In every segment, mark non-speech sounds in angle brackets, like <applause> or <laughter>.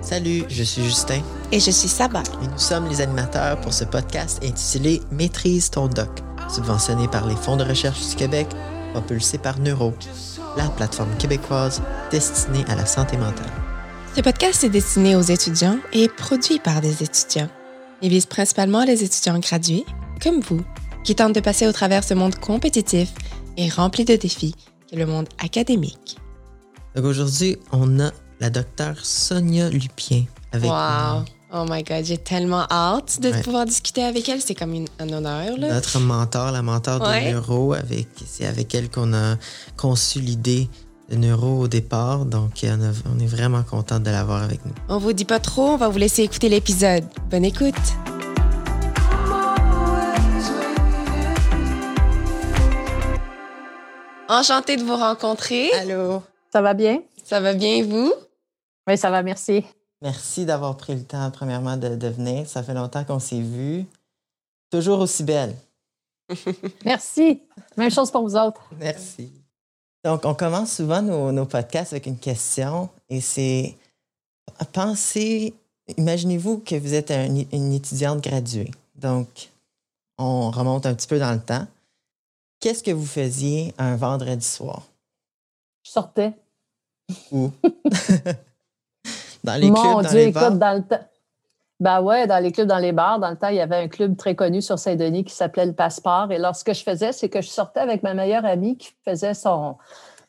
Salut, je suis Justin. Et je suis Saba. Et nous sommes les animateurs pour ce podcast intitulé Maîtrise ton doc, subventionné par les fonds de recherche du Québec, propulsé par Neuro, la plateforme québécoise destinée à la santé mentale. Ce podcast est destiné aux étudiants et produit par des étudiants. Il vise principalement les étudiants gradués, comme vous, qui tentent de passer au travers ce monde compétitif et rempli de défis qu'est le monde académique. Donc aujourd'hui, on a la docteure Sonia Lupien avec wow. nous. Oh my God, j'ai tellement hâte de Ouais. pouvoir discuter avec elle. C'est comme une- un honneur. Là. Notre mentor, la mentor de Ouais. Neuro, avec, c'est avec elle qu'on a conçu l'idée de Neuro au départ. Donc, on, a- on est vraiment content de l'avoir avec nous. On vous dit pas trop, on va vous laisser écouter l'épisode. Bonne écoute. Enchantée de vous rencontrer. Allô? Ça va bien? Ça va bien, vous? Oui, ça va, merci. Merci d'avoir pris le temps, premièrement, de, de venir. Ça fait longtemps qu'on s'est vus. Toujours aussi belle. <laughs> Merci. Même chose pour vous autres. Merci. Donc, on commence souvent nos, nos podcasts avec une question et c'est pensez, imaginez-vous que vous êtes un- une étudiante graduée. Donc, on remonte un petit peu dans le temps. Qu'est-ce que vous faisiez un vendredi soir? Je sortais. Où? dans les Mon clubs, dans Dieu, les écoute, bars? dans le temps. Ben ouais, dans les clubs, dans les bars. Dans le temps, il y avait un club très connu sur Saint-Denis qui s'appelait le Passeport. Et alors, ce que je faisais, c'est que je sortais avec ma meilleure amie qui faisait son,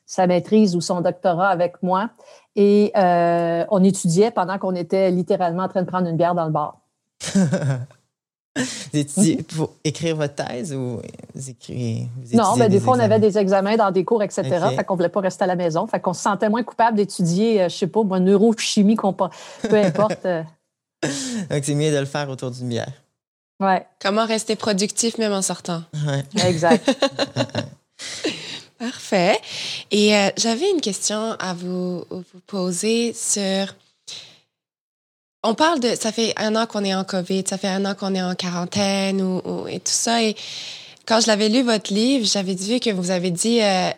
sa maîtrise ou son doctorat avec moi. Et euh, on étudiait pendant qu'on était littéralement en train de prendre une bière dans le bar. <laughs> <laughs> Vous étudiez pour écrire votre thèse ou vous écrivez? vous Non, étudiez ben, des fois, on avait des examens dans des cours, etc. OK. Fait qu'on voulait pas rester à la maison. Fait qu'on se sentait moins coupable d'étudier, euh, je sais pas, moi, neurochimie, compa- peu importe. euh, <laughs> Donc, c'est mieux de le faire autour d'une bière. ouais, Comment rester productif même en sortant? Ouais. exact. <laughs> Parfait. Et euh, j'avais une question à vous, vous poser sur. On parle de. Ça fait un an qu'on est en COVID, ça fait un an qu'on est en quarantaine ou, et tout ça. Et quand je l'avais lu, votre livre, j'avais vu que vous avez dit euh,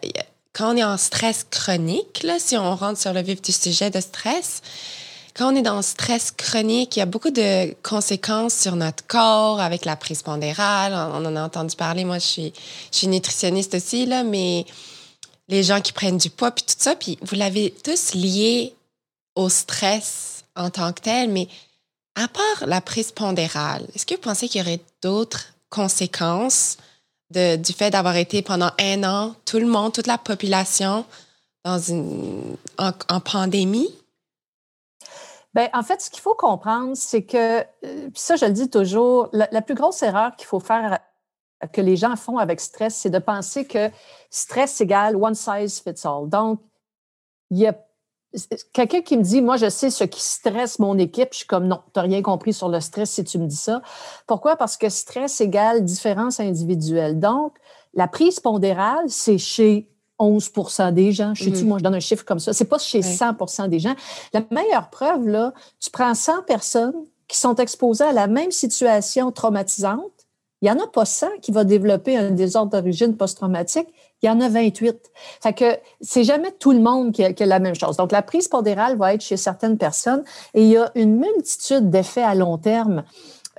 quand on est en stress chronique, là, si on rentre sur le vif du sujet de stress, quand on est dans stress chronique, il y a beaucoup de conséquences sur notre corps avec la prise pondérale. On, on en a entendu parler. Moi, je suis, je suis nutritionniste aussi, là, mais les gens qui prennent du poids, puis tout ça, puis vous l'avez tous lié au stress en tant que tel, mais à part la prise pondérale, est-ce que vous pensez qu'il y aurait d'autres conséquences de- du fait d'avoir été pendant un an, tout le monde, toute la population, dans une, en, pandémie? Ben, en fait, ce qu'il faut comprendre, c'est que, euh, ça, je le dis toujours, la, plus grosse erreur qu'il faut faire, euh, que les gens font avec stress, c'est de penser que stress égale one size fits all. Donc, il y a quelqu'un qui me dit, moi, je sais ce qui stresse mon équipe. Je suis comme, non, tu n'as rien compris sur le stress si tu me dis ça. Pourquoi? Parce que stress égale différence individuelle. Donc, la prise pondérale, c'est chez 11 des gens. Je sais-tu, Mhm. moi, je donne un chiffre comme ça. C'est pas chez Ouais. 100 des gens. La meilleure preuve, là, tu prends 100 personnes qui sont exposées à la même situation traumatisante. Il n'y en a pas 100 qui va développer un désordre d'origine post-traumatique. Il y en a 28. Fait que c'est jamais tout le monde qui a, la même chose. Donc, la prise pondérale va être chez certaines personnes et il y a une multitude d'effets à long terme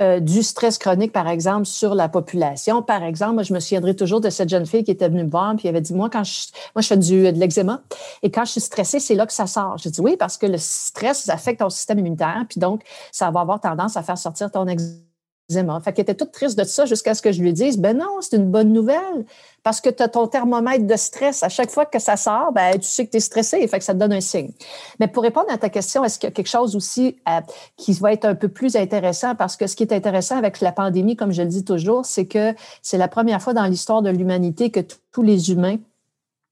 euh, du stress chronique, par exemple, sur la population. Par exemple, moi, je me souviendrai toujours de cette jeune fille qui était venue me voir puis elle avait dit, moi, quand je, moi, je fais du, de l'eczéma et quand je suis stressée, c'est là que ça sort. J'ai dit oui, parce que le stress affecte ton système immunitaire puis donc, ça va avoir tendance à faire sortir ton eczéma. Fait qu'elle était toute triste de ça jusqu'à ce que je lui dise, ben non, c'est une bonne nouvelle parce que tu as ton thermomètre de stress. À chaque fois que ça sort, ben, tu sais que tu es stressé, fait que ça te donne un signe. Mais pour répondre à ta question, est-ce qu'il y a quelque chose aussi euh, qui va être un peu plus intéressant? Parce que ce qui est intéressant avec la pandémie, comme je le dis toujours, c'est que c'est la première fois dans l'histoire de l'humanité que tous les humains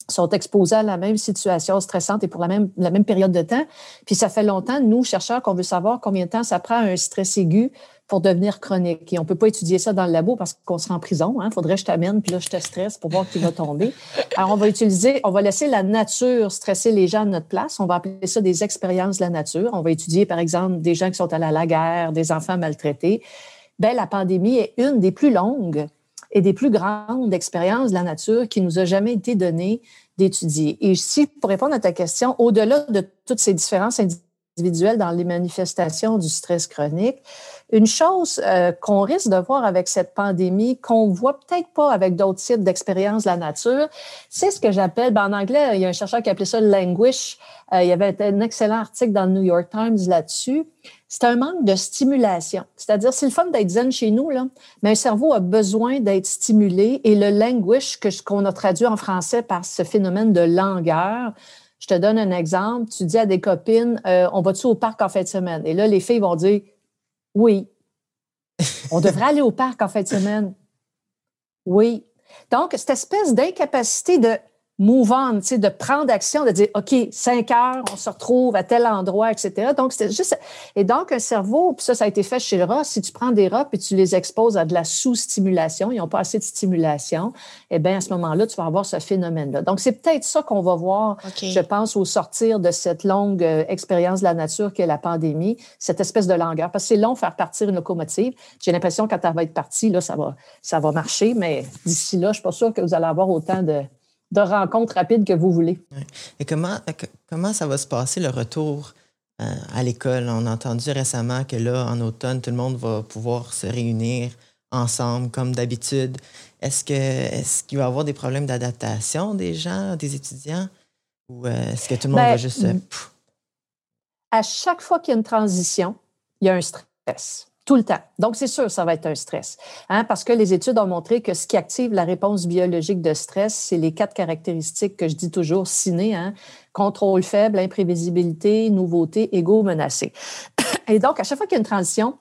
sont exposés à la même situation stressante et pour la même, la même période de temps. Puis ça fait longtemps, nous, chercheurs, qu'on veut savoir combien de temps ça prend un stress aigu pour devenir chronique. Et on peut pas étudier ça dans le labo parce qu'on sera en prison. Il faudrait que je t'amène, puis là, je te stresse pour voir qui va tomber. Alors, on va utiliser, on va laisser la nature stresser les gens de notre place. On va appeler ça des expériences de la nature. On va étudier, par exemple, des gens qui sont allés à la guerre, des enfants maltraités. Ben, la pandémie est une des plus longues et des plus grandes expériences de la nature qui nous a jamais été donnée d'étudier. Et si, pour répondre à ta question, au-delà de toutes ces différences individuelles dans les manifestations du stress chronique, une chose euh, qu'on risque de voir avec cette pandémie, qu'on voit peut-être pas avec d'autres types d'expériences de la nature, c'est ce que j'appelle, ben en anglais, il y a un chercheur qui appelait ça le languish. Euh, il y avait un excellent article dans le New York Times là-dessus. C'est un manque de stimulation. C'est-à-dire, c'est le fun d'être zen chez nous, mais un cerveau a besoin d'être stimulé et le languish, qu'on a traduit en français par ce phénomène de langueur, je te donne un exemple. Tu dis à des copines, euh, on va-tu au parc en fin de semaine? Et là, les filles vont dire, oui. <laughs> On devrait aller au parc en fin de semaine. Oui. Donc, cette espèce d'incapacité de move on, de prendre action, de dire, OK, cinq heures, on se retrouve à tel endroit, etc. Donc, c'était juste. Et donc, un cerveau, puis ça, ça a été fait chez le rat, si tu prends des rats et tu les exposes à de la sous-stimulation, ils n'ont pas assez de stimulation, eh bien, à ce moment-là, tu vas avoir ce phénomène-là. Donc, c'est peut-être ça qu'on va voir, je pense, au sortir de cette longue euh, expérience de la nature qu'est la pandémie, cette espèce de langueur. Parce que c'est long faire partir une locomotive. J'ai l'impression que quand elle va être partie, là, ça va, ça va marcher, mais d'ici là, je ne suis pas sûre que vous allez avoir autant de de rencontres rapides que vous voulez. Et comment, comment ça va se passer le retour euh, à l'école? On a entendu récemment que là, en automne, tout le monde va pouvoir se réunir ensemble comme d'habitude. Est-ce que est-ce qu'il va y avoir des problèmes d'adaptation des gens, des étudiants? Ou euh, est-ce que tout le monde va ben, juste. à chaque fois qu'il y a une transition, il y a un stress tout le temps. Donc, c'est sûr, ça va être un stress. Hein, parce que les études ont montré que ce qui active la réponse biologique de stress, c'est les quatre caractéristiques que je dis toujours ciné, hein, contrôle faible, imprévisibilité, nouveauté, égo, menacé. <coughs> Et donc, à chaque fois qu'il y a une transition,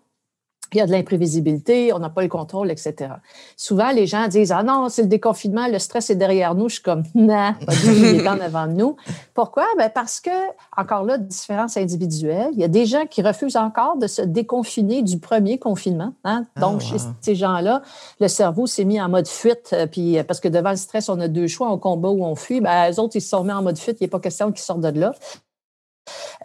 il y a de l'imprévisibilité, on n'a pas le contrôle, etc. Souvent, les gens disent Ah non, c'est le déconfinement, le stress est derrière nous. Je suis comme <laughs> Non, pas il est en avant de nous. Pourquoi? Ben parce que, encore là, différence individuelle. Il y a des gens qui refusent encore de se déconfiner du premier confinement. Hein? Ah, Donc, chez ces gens-là, le cerveau s'est mis en mode fuite. Euh, puis, euh, parce que devant le stress, on a deux choix, on combat ou on fuit. Ben, eux autres, ils se sont mis en mode fuite. Il n'est pas question qu'ils sortent de là.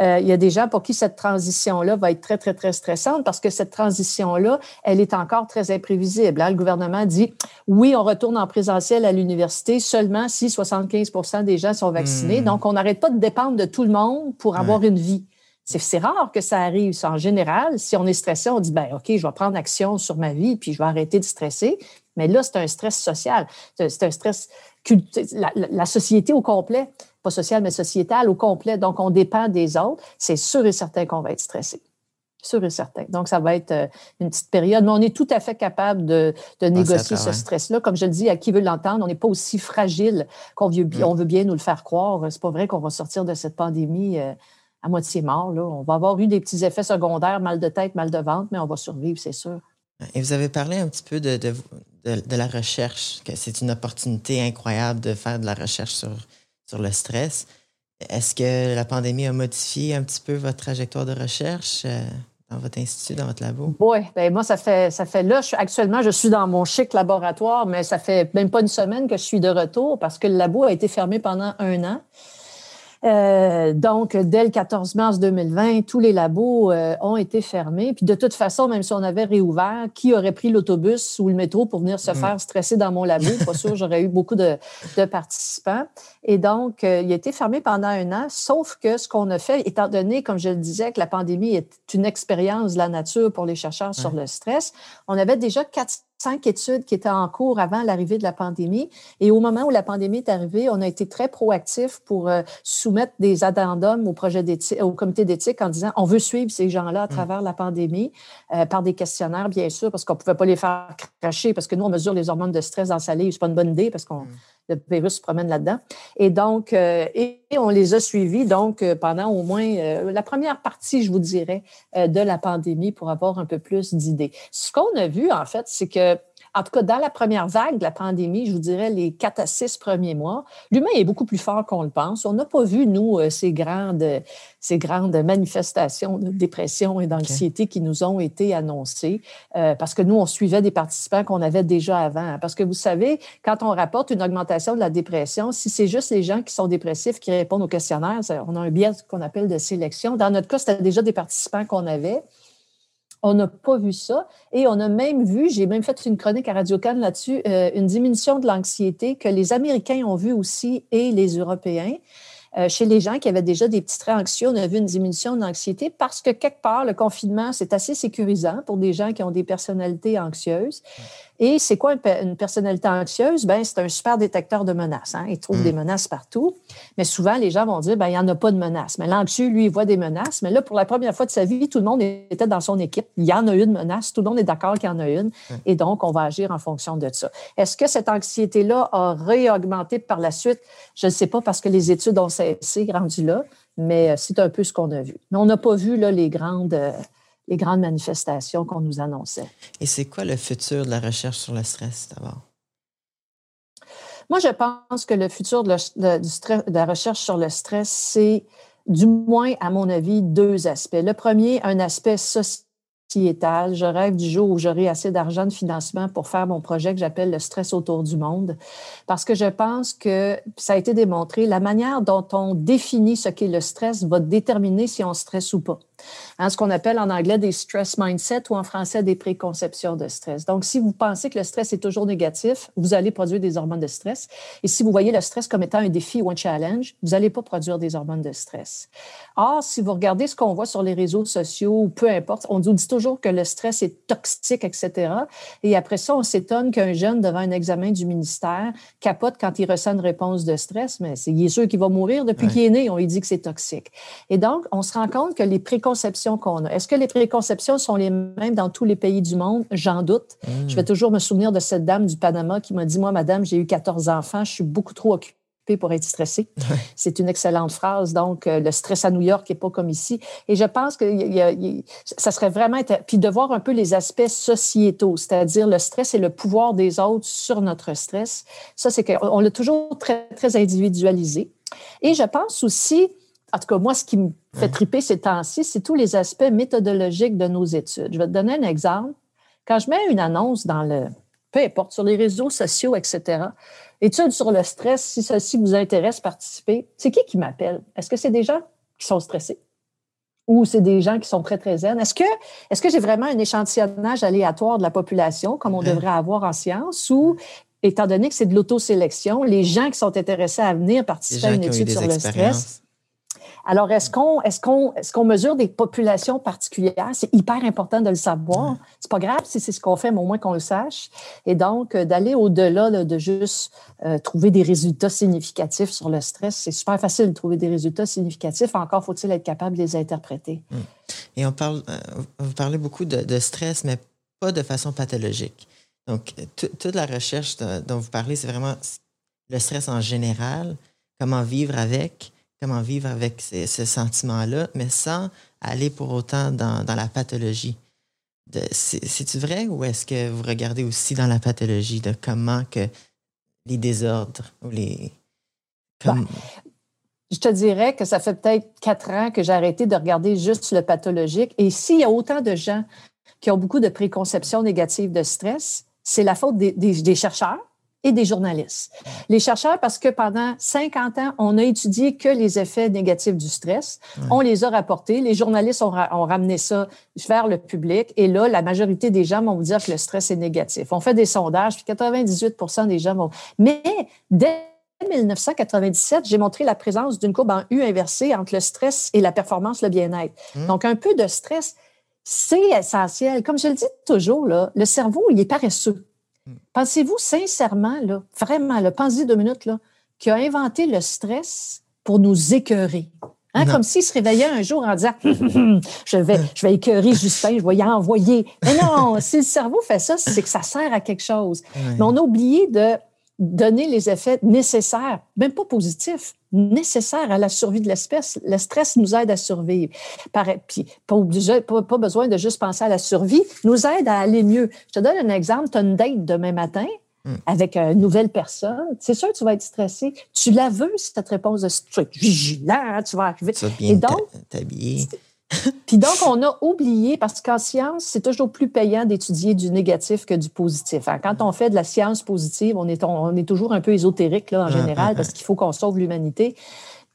Euh, il y a des gens pour qui cette transition-là va être très, très, très stressante parce que cette transition-là, elle est encore très imprévisible. Hein. Le gouvernement dit, oui, on retourne en présentiel à l'université seulement si 75% des gens sont vaccinés. Hmm. Donc, on n'arrête pas de dépendre de tout le monde pour avoir une vie. C'est rare que ça arrive. En général, si on est stressé, on dit, ben OK, je vais prendre action sur ma vie, puis je vais arrêter de stresser. Mais là, c'est un stress social. C'est un stress la, la, société au complet pas sociale, mais sociétale au complet. Donc, on dépend des autres. C'est sûr et certain qu'on va être stressé. Sûr et certain. Donc, ça va être euh, une petite période, mais on est tout à fait capable de, négocier ce stress-là. Comme je le dis, à qui veut l'entendre, on n'est pas aussi fragile qu'on veut, mm. on veut bien nous le faire croire. C'est pas vrai qu'on va sortir de cette pandémie euh, à moitié mort. Là. On va avoir eu des petits effets secondaires, mal de tête, mal de ventre, mais on va survivre, c'est sûr. Et vous avez parlé un petit peu de, de, de la recherche, que c'est une opportunité incroyable de faire de la recherche sur sur le stress. Est-ce que la pandémie a modifié un petit peu votre trajectoire de recherche euh, dans votre institut, dans votre labo? Oui, ben moi, ça fait, ça fait là, actuellement, je suis dans mon chic laboratoire, mais ça fait même pas une semaine que je suis de retour parce que le labo a été fermé pendant un an. Euh, donc, dès le 14 mars 2020, tous les labos euh, ont été fermés. Puis de toute façon, même si on avait réouvert, qui aurait pris l'autobus ou le métro pour venir se mm. faire stresser dans mon labo? Pas sûr, j'aurais eu beaucoup de, de, participants. Et donc, euh, il a été fermé pendant un an, sauf que ce qu'on a fait, étant donné, comme je le disais, que la pandémie est une expérience de la nature pour les chercheurs sur le stress, on avait déjà quatre cinq études qui étaient en cours avant l'arrivée de la pandémie. Et au moment où la pandémie est arrivée, on a été très proactif pour euh, soumettre des addendums au projet d'éthique, au comité d'éthique en disant on veut suivre ces gens-là à mm. travers la pandémie euh, par des questionnaires, bien sûr, parce qu'on ne pouvait pas les faire cracher parce que nous, on mesure les hormones de stress dans le salé. C'est pas une bonne idée parce qu'on mm. Le virus se promène là-dedans. Et donc, euh, et, on les a suivis donc pendant au moins la première partie, je vous dirais, de la pandémie pour avoir un peu plus d'idées. Ce qu'on a vu, en fait, c'est que en tout cas, dans la première vague de la pandémie, je vous dirais les quatre à six premiers mois, l'humain est beaucoup plus fort qu'on le pense. On n'a pas vu, nous, euh, ces grandes, ces grandes manifestations de dépression et d'anxiété qui nous ont été annoncées, euh, parce que nous, on suivait des participants qu'on avait déjà avant. Parce que vous savez, quand on rapporte une augmentation de la dépression, si c'est juste les gens qui sont dépressifs qui répondent au questionnaire, on a un biais qu'on appelle de sélection. Dans notre cas, c'était déjà des participants qu'on avait. On n'a pas vu ça. Et on a même vu, j'ai même fait une chronique à Radio Cannes là-dessus, euh, une diminution de l'anxiété que les Américains ont vu aussi et les Européens. Euh, chez les gens qui avaient déjà des petits traits anxieux, on a vu une diminution de l'anxiété parce que quelque part, le confinement, c'est assez sécurisant pour des gens qui ont des personnalités anxieuses. Et c'est quoi une, personnalité anxieuse? Ben, c'est un super détecteur de menaces. Hein? Il trouve des mm. menaces partout. Mais souvent, les gens vont dire, ben, il n'y en a pas de menaces. Mais l'anxieux, lui, il voit des menaces. Mais là, pour la première fois de sa vie, tout le monde était dans son équipe. Il y en a une menace. Tout le monde est d'accord qu'il y en a une. Et donc, on va agir en fonction de ça. Est-ce que cette anxiété-là a réaugmenté par la suite? Je ne sais pas parce que les études ont cessé, rendu là. Mais euh, c'est un peu ce qu'on a vu. Mais on n'a pas vu là, les grandes... Les grandes manifestations qu'on nous annonçait. Et c'est quoi le futur de la recherche sur le stress d'abord? Moi, je pense que le futur de, de la recherche sur le stress, c'est du moins, à mon avis, deux aspects. Le premier, un aspect social je rêve du jour où j'aurai assez d'argent de financement pour faire mon projet que j'appelle le stress autour du monde, parce que je pense que ça a été démontré, la manière dont on définit ce qu'est le stress va déterminer si on stresse ou pas. Hein, ce qu'on appelle en anglais des stress mindset ou en français des préconceptions de stress. Donc, si vous pensez que le stress est toujours négatif, vous allez produire des hormones de stress. Et si vous voyez le stress comme étant un défi ou un challenge, vous n'allez pas produire des hormones de stress. Or, si vous regardez ce qu'on voit sur les réseaux sociaux, ou peu importe, on dit toujours que le stress est toxique, etc. Et après ça, on s'étonne qu'un jeune devant un examen du ministère capote quand il ressent une réponse de stress, mais c'est, il est sûr qu'il va mourir depuis qu'il est né. On lui dit que c'est toxique. Et donc, on se rend compte que les préconceptions qu'on a. Est-ce que les préconceptions sont les mêmes dans tous les pays du monde? J'en doute. Je vais hmm. toujours me souvenir de cette dame du Panama qui m'a dit, moi, madame, j'ai eu 14 enfants, je suis beaucoup trop occupée pour être stressée. <laughs> C'est une excellente phrase. Donc, euh, le stress à New York n'est pas comme ici. Et je pense que ça serait vraiment... Puis de voir un peu les aspects sociétaux, c'est-à-dire le stress et le pouvoir des autres sur notre stress. Ça, c'est qu'on l'a toujours très, très individualisé. Et je pense aussi en tout cas, moi, ce qui me fait triper ces temps-ci, c'est tous les aspects méthodologiques de nos études. Je vais te donner un exemple. Quand je mets une annonce dans le, peu importe, sur les réseaux sociaux, etc., études sur le stress, si ceci vous intéresse, participer, c'est qui qui m'appelle? Est-ce que c'est des gens qui sont stressés? Ou c'est des gens qui sont très, très zen? Est-ce que, est-ce que j'ai vraiment un échantillonnage aléatoire de la population, comme on devrait avoir en science, ou étant donné que c'est de l'autosélection, les gens qui sont intéressés à venir participer à une étude sur le stress, alors, est-ce qu'on est qu'on est qu'on mesure des populations particulières? C'est hyper important de le savoir. C'est pas grave si c'est ce qu'on fait, mais au moins qu'on le sache. Et donc, euh, d'aller au-delà de juste euh, trouver des résultats significatifs sur le stress, c'est super facile de trouver des résultats significatifs. Encore faut-il être capable de les interpréter. Hmm. Et on parle, euh, vous parlez beaucoup de, stress, mais pas de façon pathologique. Donc, toute la recherche dont vous parlez, c'est vraiment le stress en général, comment vivre avec? Comment vivre avec ce sentiment-là, mais sans aller pour autant dans, la pathologie. C'est-tu vrai ou est-ce que vous regardez aussi dans la pathologie de comment que les désordres ou les... Ben, je te dirais que ça fait peut-être quatre ans que j'ai arrêté de regarder juste le pathologique. Et s'il y a autant de gens qui ont beaucoup de préconceptions négatives de stress, c'est la faute des chercheurs et des journalistes. Les chercheurs, parce que pendant 50 ans, on a étudié que les effets négatifs du stress. On les a rapportés. Les journalistes ont, ramené ça vers le public. Et là, la majorité des gens vont vous dire que le stress est négatif. On fait des sondages, puis 98% des gens vont... Mais dès 1997, j'ai montré la présence d'une courbe en U inversée entre le stress et la performance, le bien-être. Mmh. Donc, un peu de stress, c'est essentiel. Comme je le dis toujours, là, le cerveau, il est paresseux. Pensez-vous sincèrement, là, vraiment, là, pensez deux minutes, là, qui a inventé le stress pour nous écœurer? Hein, comme s'il se réveillait un jour en disant je vais, je vais écœurer Justin, je vais y envoyer. Mais non, <laughs> si le cerveau fait ça, c'est que ça sert à quelque chose. Mais on a oublié de donner les effets nécessaires, même pas positifs, nécessaires à la survie de l'espèce. Le stress nous aide à survivre. Puis, pas, pas, besoin de juste penser à la survie, nous aide à aller mieux. Je te donne un exemple. Tu as une date demain matin hmm. avec une nouvelle personne. C'est sûr que tu vas être stressé. Tu la veux, cette réponse de tu vas être vigilant, tu vas arriver. Tu vas bien t'habiller. <laughs> Puis donc, on a oublié, parce qu'en science, c'est toujours plus payant d'étudier du négatif que du positif. quand on fait de la science positive, on est, on est toujours un peu ésotérique là, en général, <laughs> parce qu'il faut qu'on sauve l'humanité.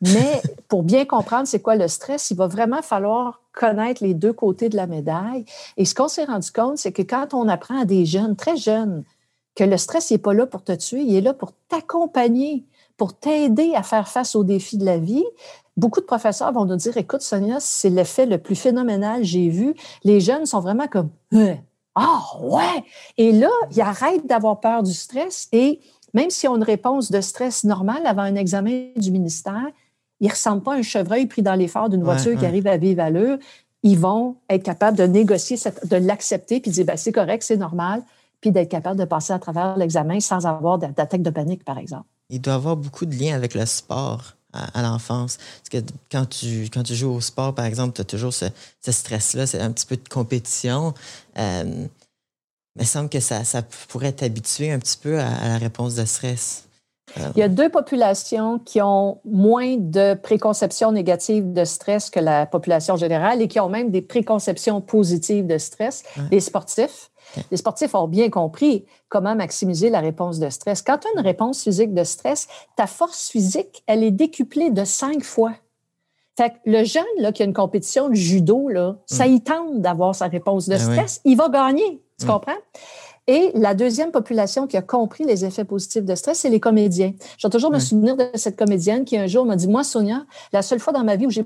Mais pour bien comprendre c'est quoi le stress, il va vraiment falloir connaître les deux côtés de la médaille. Et ce qu'on s'est rendu compte, c'est que quand on apprend à des jeunes, très jeunes, que le stress n'est pas là pour te tuer, il est là pour t'accompagner, pour t'aider à faire face aux défis de la vie. Beaucoup de professeurs vont nous dire, écoute Sonia, c'est l'effet le plus phénoménal j'ai vu. Les jeunes sont vraiment comme, hein? ah ouais! Et là, ils arrêtent d'avoir peur du stress et même si on a une réponse de stress normale avant un examen du ministère, ils ne ressemblent pas à un chevreuil pris dans les phares d'une voiture qui arrive à vive allure. Ils vont être capables de négocier, de l'accepter, puis de dire ben, c'est correct, c'est normal, puis d'être capable de passer à travers l'examen sans avoir d'attaque de panique, par exemple. Il doit y avoir beaucoup de liens avec le sport à, l'enfance. Parce que quand tu, quand tu joues au sport, par exemple, tu as toujours ce, stress-là, c'est un petit peu de compétition. Euh, il semble que ça, ça pourrait t'habituer un petit peu à la réponse de stress. Il y a deux populations qui ont moins de préconceptions négatives de stress que la population générale et qui ont même des préconceptions positives de stress. Les sportifs. Les sportifs ont bien compris comment maximiser la réponse de stress. Quand tu as une réponse physique de stress, ta force physique, elle est décuplée de cinq fois. Fait que le jeune là, qui a une compétition de judo, là, ça mm. y tente d'avoir sa réponse de ben stress. Il va gagner. Tu mm. comprends? Et la deuxième population qui a compris les effets positifs de stress, c'est les comédiens. Je vais toujours me souvenir de cette comédienne qui un jour m'a dit, moi, Sonia, la seule fois dans ma vie où j'ai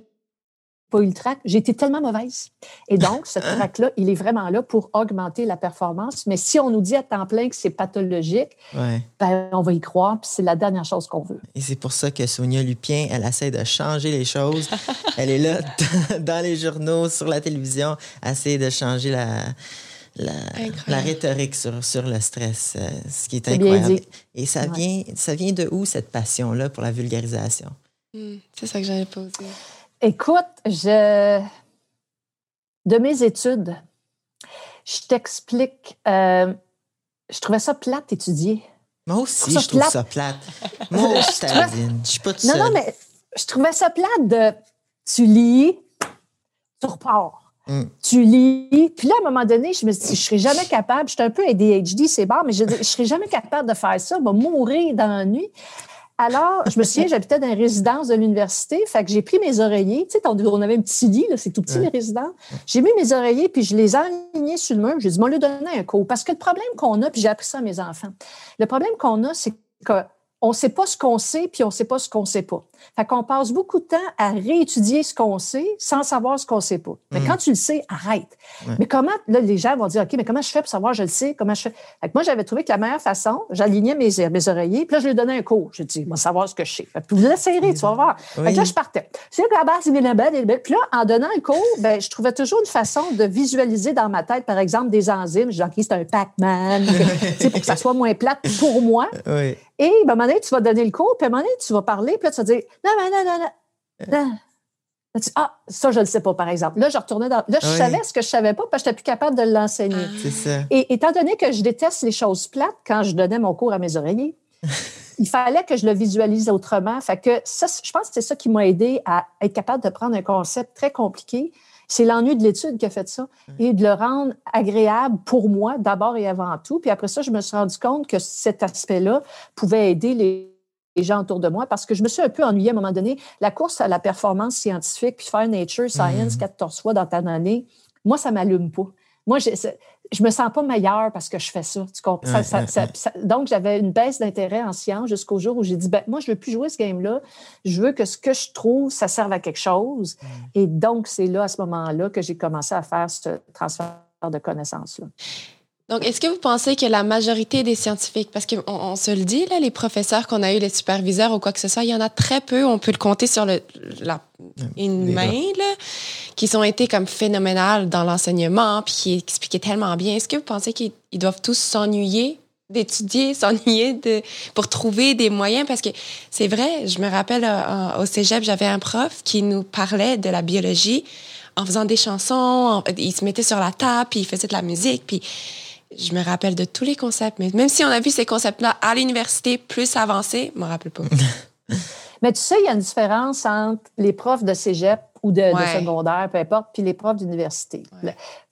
pas eu le trac, j'ai été tellement mauvaise. Et donc, ce <laughs> trac-là, il est vraiment là pour augmenter la performance. Mais si on nous dit à temps plein que c'est pathologique, ben, on va y croire, puis c'est la dernière chose qu'on veut. Et c'est pour ça que Sonia Lupien, elle essaie de changer les choses. <laughs> elle est là <laughs> dans les journaux, sur la télévision, essaie de changer la, la, rhétorique sur, sur le stress, euh, ce qui est, incroyable. Et ça vient, ça vient de où cette passion-là pour la vulgarisation? Hmm, c'est ça que j'allais poser. Écoute, je... de mes études, je t'explique, euh, je trouvais ça plate d'étudier. Moi aussi, je, trouve ça plate. Moi <laughs> aussi, je suis pas Non, non, mais je trouvais ça plate de tu lis, tu repars. Mm. Tu lis. Puis là, à un moment donné, je me suis dit, je ne serais jamais capable. Je suis un peu ADHD, c'est bon, mais je ne serais jamais capable de faire ça. Je vais mourir dans la nuit. Alors, je me souviens, j'habitais dans une résidence de l'université. Fait que j'ai pris mes oreillers. Tu sais, on avait un petit lit, c'est tout petit, les résidences. J'ai mis mes oreillers, puis je les ai alignés sur le mur. J'ai dit, moi, lui donner un cours. Parce que le problème qu'on a, puis j'ai appris ça à mes enfants, le problème qu'on a, c'est que on ne sait pas ce qu'on sait, puis on ne sait pas ce qu'on ne sait pas. Fait qu'on passe beaucoup de temps à réétudier ce qu'on sait sans savoir ce qu'on ne sait pas. Mais mm. quand tu le sais, arrête. Mais comment, là, les gens vont dire, OK, mais comment je fais pour savoir, je le sais, comment je fais? Fait que moi, j'avais trouvé que la meilleure façon, j'alignais mes, mes oreillers, puis là, je lui donnais un cours. Je dis, moi, savoir ce que je sais. Fait que vous l'essayerez, tu vas voir. Fait que là, je partais. C'est la base, Puis là, en donnant un cours, ben, je trouvais toujours une façon de visualiser dans ma tête, par exemple, des enzymes. Je dis, OK, c'est un Pac-Man, <laughs> pour que ça soit moins plate pour moi. Oui. Et ben, à un moment donné, tu vas donner le cours, puis à un moment donné, tu vas parler, puis là, tu vas dire Non, non, non, non, non. ah, ça, je ne le sais pas, par exemple. Là, je retournais dans. Là, je savais ce que je ne savais pas parce que je n'étais plus capable de l'enseigner. Ah. C'est ça. Et étant donné que je déteste les choses plates quand je donnais mon cours à mes oreillers, <laughs> il fallait que je le visualise autrement. Fait que ça, je pense que c'est ça qui m'a aidé à être capable de prendre un concept très compliqué c'est l'ennui de l'étude qui a fait ça et de le rendre agréable pour moi d'abord et avant tout. Puis après ça, je me suis rendu compte que cet aspect-là pouvait aider les gens autour de moi parce que je me suis un peu ennuyée à un moment donné. La course à la performance scientifique, puis faire Nature Science 14 mmh. fois dans ta année, moi, ça m'allume pas. Moi, je, je me sens pas meilleure parce que je fais ça. Tu comprends? donc, j'avais une baisse d'intérêt en sciences jusqu'au jour où j'ai dit, ben, moi, je veux plus jouer ce game-là. Je veux que ce que je trouve, ça serve à quelque chose. Mm. Et donc, c'est là, à ce moment-là, que j'ai commencé à faire ce transfert de connaissances-là. Donc, est-ce que vous pensez que la majorité des scientifiques, parce qu'on on se le dit, là, les professeurs qu'on a eu, les superviseurs ou quoi que ce soit, il y en a très peu, on peut le compter sur le, la, une main, là, qui ont été comme phénoménales dans l'enseignement, puis qui expliquaient tellement bien. Est-ce que vous pensez qu'ils doivent tous s'ennuyer d'étudier, <laughs> s'ennuyer de, pour trouver des moyens? Parce que c'est vrai, je me rappelle euh, au cégep, j'avais un prof qui nous parlait de la biologie en faisant des chansons, il se mettait sur la table, puis il faisait de la musique, puis je me rappelle de tous les concepts, mais même si on a vu ces concepts-là à l'université plus avancés, je me rappelle pas. <laughs> mais tu sais, il y a une différence entre les profs de cégep ou de, secondaire, peu importe, puis les profs d'université.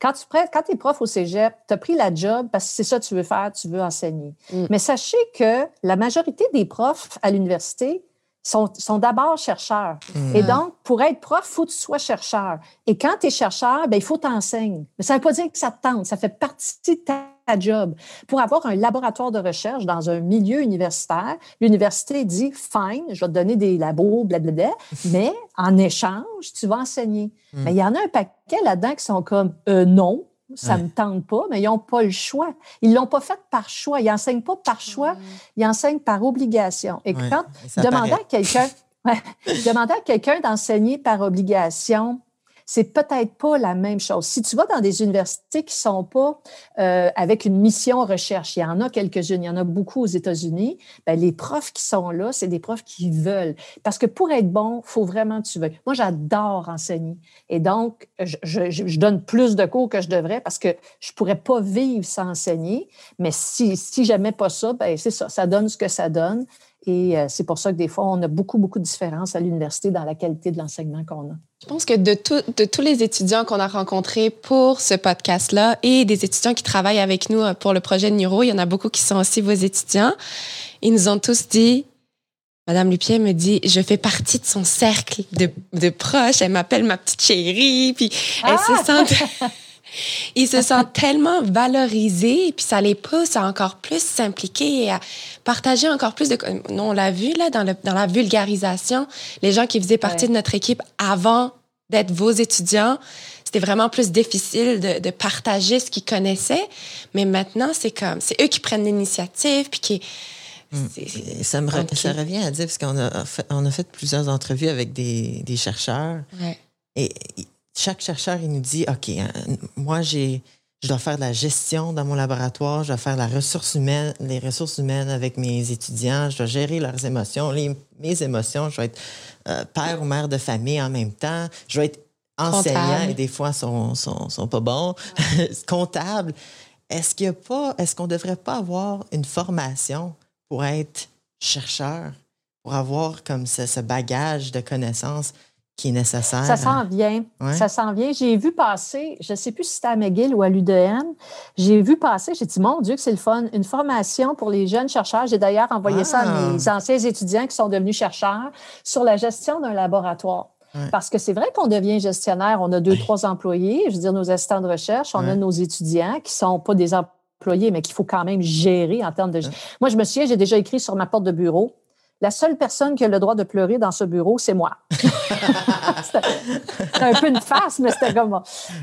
Quand tu quand es prof au cégep, tu as pris la job parce que c'est ça que tu veux faire, tu veux enseigner. Mm. Mais sachez que la majorité des profs à l'université, sont, sont d'abord chercheurs. Mm. Et donc, pour être prof, il faut que tu sois chercheur. Et quand tu es chercheur, ben, il faut t'enseigner. Mais ça ne veut pas dire que ça te tente. Ça fait partie de ta job. Pour avoir un laboratoire de recherche dans un milieu universitaire, l'université dit fine, je vais te donner des labos, blablabla, <laughs> mais en échange, tu vas enseigner. Mm. Mais il y en a un paquet là-dedans qui sont comme euh, non, ça ne Ouais. me tente pas, mais ils n'ont pas le choix. Ils ne l'ont pas fait par choix. Ils n'enseignent pas par choix, ils enseignent par obligation. Et Ouais. quand demander à quelqu'un <laughs> ouais, demander à quelqu'un d'enseigner par obligation, c'est peut-être pas la même chose. Si tu vas dans des universités qui sont pas euh, avec une mission recherche, il y en a quelques-unes, il y en a beaucoup aux États-Unis, ben, les profs qui sont là, c'est des profs qui veulent. Parce que pour être bon, faut vraiment que tu veuilles. Moi, j'adore enseigner. Et donc, je, donne plus de cours que je devrais parce que je pourrais pas vivre sans enseigner. Mais si, si pas ça, ben, c'est ça. Ça donne ce que ça donne. Et euh, c'est pour ça que des fois, on a beaucoup, beaucoup de différences à l'université dans la qualité de l'enseignement qu'on a. Je pense que de, tout- de tous les étudiants qu'on a rencontrés pour ce podcast-là et des étudiants qui travaillent avec nous euh, pour le projet de Neuro, il y en a beaucoup qui sont aussi vos étudiants. Ils nous ont tous dit, Madame Lupier me dit, je fais partie de son cercle de, de proches. Elle m'appelle ma petite chérie. Puis elle se sent... <laughs> Ils se sentent tellement valorisés, puis ça les pousse à encore plus s'impliquer et à partager encore plus de... Nous, on l'a vu là dans, le, dans la vulgarisation, les gens qui faisaient partie Ouais. de notre équipe avant d'être vos étudiants, c'était vraiment plus difficile de, de partager ce qu'ils connaissaient. Mais maintenant, c'est comme, c'est eux qui prennent l'initiative, puis qui... c'est- c'est- Et Ça, me re- ça revient à dire, parce qu'on a fait, on a fait plusieurs entrevues avec des, des chercheurs, ouais. et chaque chercheur, il nous dit, OK, hein, moi, j'ai, je dois faire de la gestion dans mon laboratoire, je dois faire la ressource humaine, les ressources humaines avec mes étudiants, je dois gérer leurs émotions, les- mes émotions, je dois être euh, père ou mère de famille en même temps, je dois être enseignant Comptable. et des fois, sont, sont, sont pas bons, <laughs> comptable. Est-ce qu'il y a pas, est-ce qu'on devrait pas avoir une formation pour être chercheur, pour avoir comme ce, ce bagage de connaissances qui est nécessaire? Ça s'en vient. Ouais. Ça s'en vient. J'ai vu passer, je ne sais plus si c'était à McGill ou à l'UDM, j'ai vu passer, j'ai dit, mon Dieu, que c'est le fun, une formation pour les jeunes chercheurs. J'ai d'ailleurs envoyé ça à Ah. mes anciens étudiants qui sont devenus chercheurs sur la gestion d'un laboratoire. Ouais. Parce que c'est vrai qu'on devient gestionnaire. On a deux, trois employés, je veux dire, nos assistants de recherche, on Ouais. a nos étudiants qui sont pas des employés, mais qu'il faut quand même gérer en termes de. Moi, je me souviens, j'ai déjà écrit sur ma porte de bureau. La seule personne qui a le droit de pleurer dans ce bureau, c'est moi. C'était <laughs> c'était un peu une farce, mais c'était comme.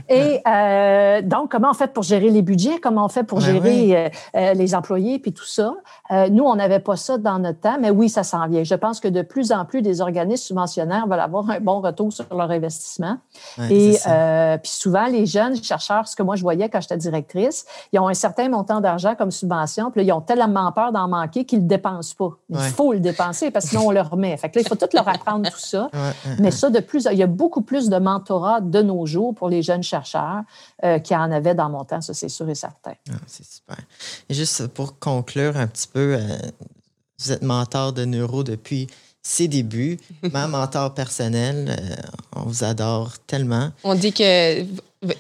Et euh, donc, comment on fait pour gérer les budgets? Comment on fait pour Ouais, gérer euh, euh, les employés puis tout ça? Euh, nous, on n'avait pas ça dans notre temps, mais oui, ça s'en vient. Je pense que de plus en plus, des organismes subventionnaires veulent avoir un bon retour sur leur investissement. Ouais, Et c'est puis souvent, les jeunes chercheurs, ce que moi je voyais quand j'étais directrice, ils ont un certain montant d'argent comme subvention, puis là, ils ont tellement peur d'en manquer qu'ils ne le dépensent pas. Il Ouais. faut le dépenser parce que sinon on le remet. Fait que là, il faut tout leur apprendre tout ça. Mais ça, de plus, il y a beaucoup plus de mentorat de nos jours pour les jeunes chercheurs euh, qu'il y en avait dans mon temps, ça c'est sûr et certain. Ah, c'est super. Et juste pour conclure un petit peu, euh, vous êtes mentor de neuro depuis ses débuts, ma mentor personnel. euh, on vous adore tellement. On dit que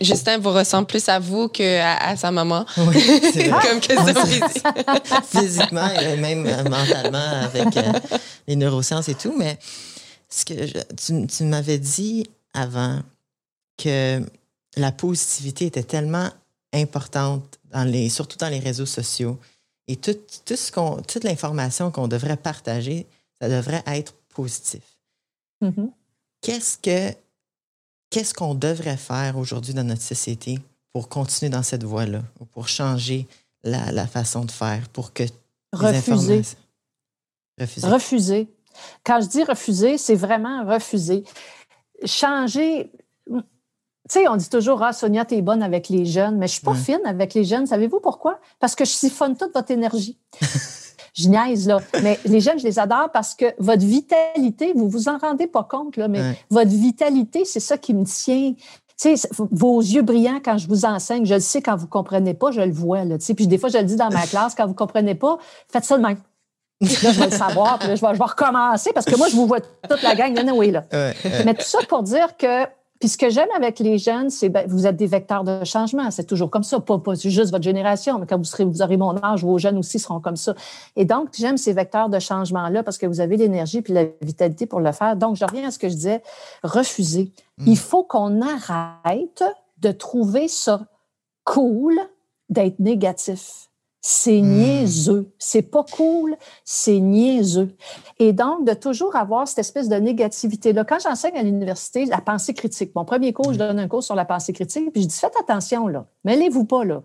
Justin vous ressemble plus à vous qu'à à sa maman. Oui, c'est vrai. <laughs> Comme question physique. Physiquement et même euh, mentalement avec euh, les neurosciences et tout. Mais ce que je- tu, tu m'avais dit avant que la positivité était tellement importante, dans les, surtout dans les réseaux sociaux. Et tout, tout ce qu'on, toute l'information qu'on devrait partager, ça devrait être positif. Mhm. Qu'est-ce que qu'est-ce qu'on devrait faire aujourd'hui dans notre société pour continuer dans cette voie-là ou pour changer la, la façon de faire pour que Refuser. Refuser. Refuser. Quand je dis refuser, c'est vraiment refuser. Changer. Tu sais, on dit toujours, ah, Sonia, t'es bonne avec les jeunes, mais je suis pas fine avec les jeunes. Savez-vous pourquoi? Parce que je siphonne toute votre énergie. <laughs> je niaise, là. Mais les jeunes, je les adore parce que votre vitalité, vous vous en rendez pas compte, là, mais Ouais. votre vitalité, c'est ça qui me tient. Tu sais, vos yeux brillants quand je vous enseigne, je le sais quand vous comprenez pas, je le vois. Là, tu sais. puis des fois, je le dis dans ma <laughs> classe, quand vous comprenez pas, faites ça de même. Là, je vais le savoir, puis là, je vais, je vais recommencer parce que moi, je vous vois toute la gang. anyway, là. Ouais, ouais. Mais tout ça pour dire que Puis ce que j'aime avec les jeunes, c'est ben, vous êtes des vecteurs de changement. C'est toujours comme ça, pas, pas juste votre génération, mais quand vous serez, vous aurez mon âge, vos jeunes aussi seront comme ça. Et donc, j'aime ces vecteurs de changement-là parce que vous avez l'énergie puis la vitalité pour le faire. Donc, je reviens à ce que je disais, refuser. Mm. Il faut qu'on arrête de trouver ça cool d'être négatif. C'est hmm. niaiseux. C'est pas cool, c'est niaiseux. Et donc, de toujours avoir cette espèce de négativité-là. Quand j'enseigne à l'université, la pensée critique, mon premier cours, je donne un cours sur la pensée critique, puis je dis, faites attention, là. Mêlez-vous pas, là.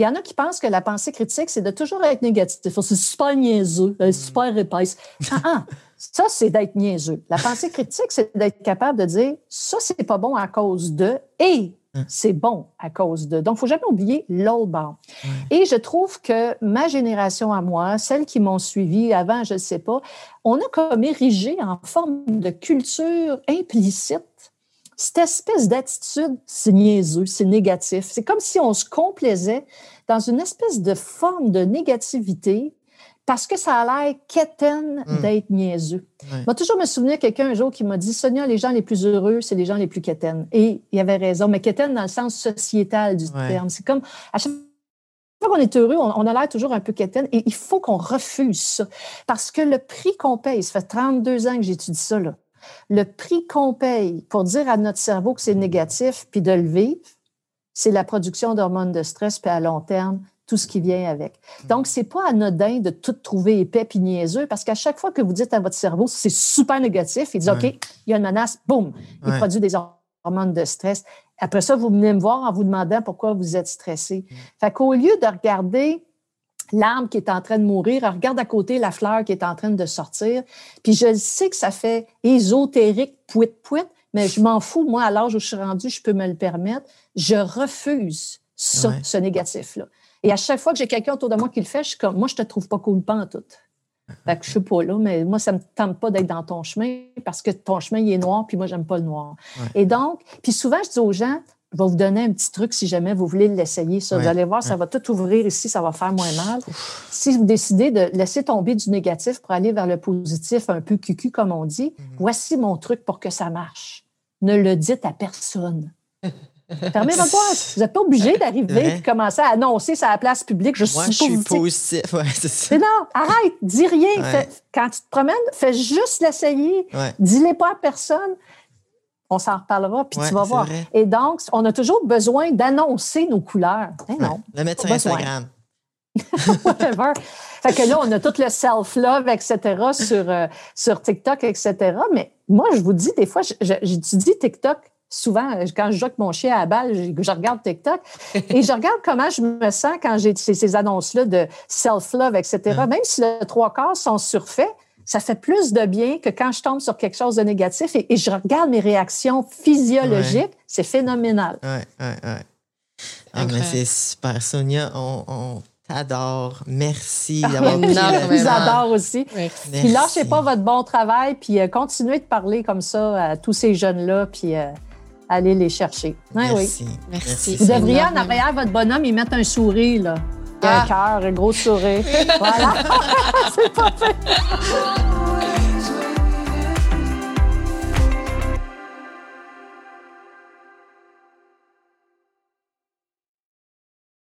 Il y en a qui pensent que la pensée critique, c'est de toujours être négatif. C'est super niaiseux, euh, super épaisse. Ah, ah, ça, c'est d'être niaiseux. La pensée critique, c'est d'être capable de dire, ça, c'est pas bon à cause de, et Hein. C'est bon à cause de. Donc, il ne faut jamais oublier l'autre bord. Et je trouve que ma génération à moi, celles qui m'ont suivi avant, je ne sais pas, on a comme érigé en forme de culture implicite cette espèce d'attitude, c'est niaiseux, c'est négatif. C'est comme si on se complaisait dans une espèce de forme de négativité parce que ça a l'air quétaine hmm. d'être niaiseux. Moi, toujours me souvenir quelqu'un un jour qui m'a dit Sonia, les gens les plus heureux, c'est les gens les plus quétaines. Et il avait raison, mais quétaine dans le sens sociétal du terme. C'est comme à chaque fois qu'on est heureux, on, a l'air toujours un peu quétaine et il faut qu'on refuse ça. Parce que le prix qu'on paye, ça fait 32 ans que j'étudie ça, là, le prix qu'on paye pour dire à notre cerveau que c'est négatif puis de le vivre, c'est la production d'hormones de stress, puis à long terme, tout ce qui vient avec. Mm. Donc, c'est pas anodin de tout trouver épais puis niaiseux parce qu'à chaque fois que vous dites à votre cerveau, c'est super négatif, il dit, OK, il y a une menace, boum, il produit des hormones de stress. Après ça, vous venez me voir en vous demandant pourquoi vous êtes stressé. Mm. Fait qu'au lieu de regarder l'arbre qui est en train de mourir, regarde à côté la fleur qui est en train de sortir. Puis je sais que ça fait ésotérique, pouit pouit, mais je m'en fous. Moi, à l'âge où je suis rendue, je peux me le permettre. Je refuse ça, ce négatif-là. Et à chaque fois que j'ai quelqu'un autour de moi qui le fait, je suis comme, moi, je te trouve pas cool pas en tout. Fait que je suis pas là, mais moi, ça me tente pas d'être dans ton chemin parce que ton chemin, il est noir, puis moi, j'aime pas le noir. Et donc, puis souvent, je dis aux gens, je vais vous donner un petit truc si jamais vous voulez l'essayer. Ça. Vous allez voir, ça va tout ouvrir ici, ça va faire moins mal. Si vous décidez de laisser tomber du négatif pour aller vers le positif, un peu cucu comme on dit, mhm. voici mon truc pour que ça marche. Ne le dites à personne. <laughs> Fermez votre boîte. Vous n'êtes pas obligé d'arriver et commencer à annoncer ça à la place publique. Je Moi, je suis positif. <laughs> Mais non, arrête, dis rien. quand tu te promènes, fais juste l'essayer. Dis-les pas à personne. On s'en reparlera, puis tu vas voir. Et donc, on a toujours besoin d'annoncer nos couleurs. Eh non. Le mettre sur Instagram. <laughs> Whatever. Fait que là, on a tout le self-love, etc., sur, euh, sur TikTok, etc. Mais moi, je vous dis, des fois, j'étudie TikTok souvent, quand je joue avec mon chien à la balle, je, regarde TikTok <laughs> et je regarde comment je me sens quand j'ai ces, annonces-là de self-love, etc. Même si les trois quarts sont surfaits, ça fait plus de bien que quand je tombe sur quelque chose de négatif et, je regarde mes réactions physiologiques. C'est phénoménal. Oui, oui, oui. Ah, mais c'est super. Sonia, on, t'adore. Merci ah, d'avoir pris Je vous adore aussi. Merci. Puis lâchez pas votre bon travail, puis euh, continuez de parler comme ça à tous ces jeunes-là, puis... Euh, aller les chercher. Merci. Oui. Merci. Vous devriez en arrière votre bonhomme y mettre un sourire, là. un ah. cœur, un gros sourire. <laughs> voilà. <laughs> C'est pas fait.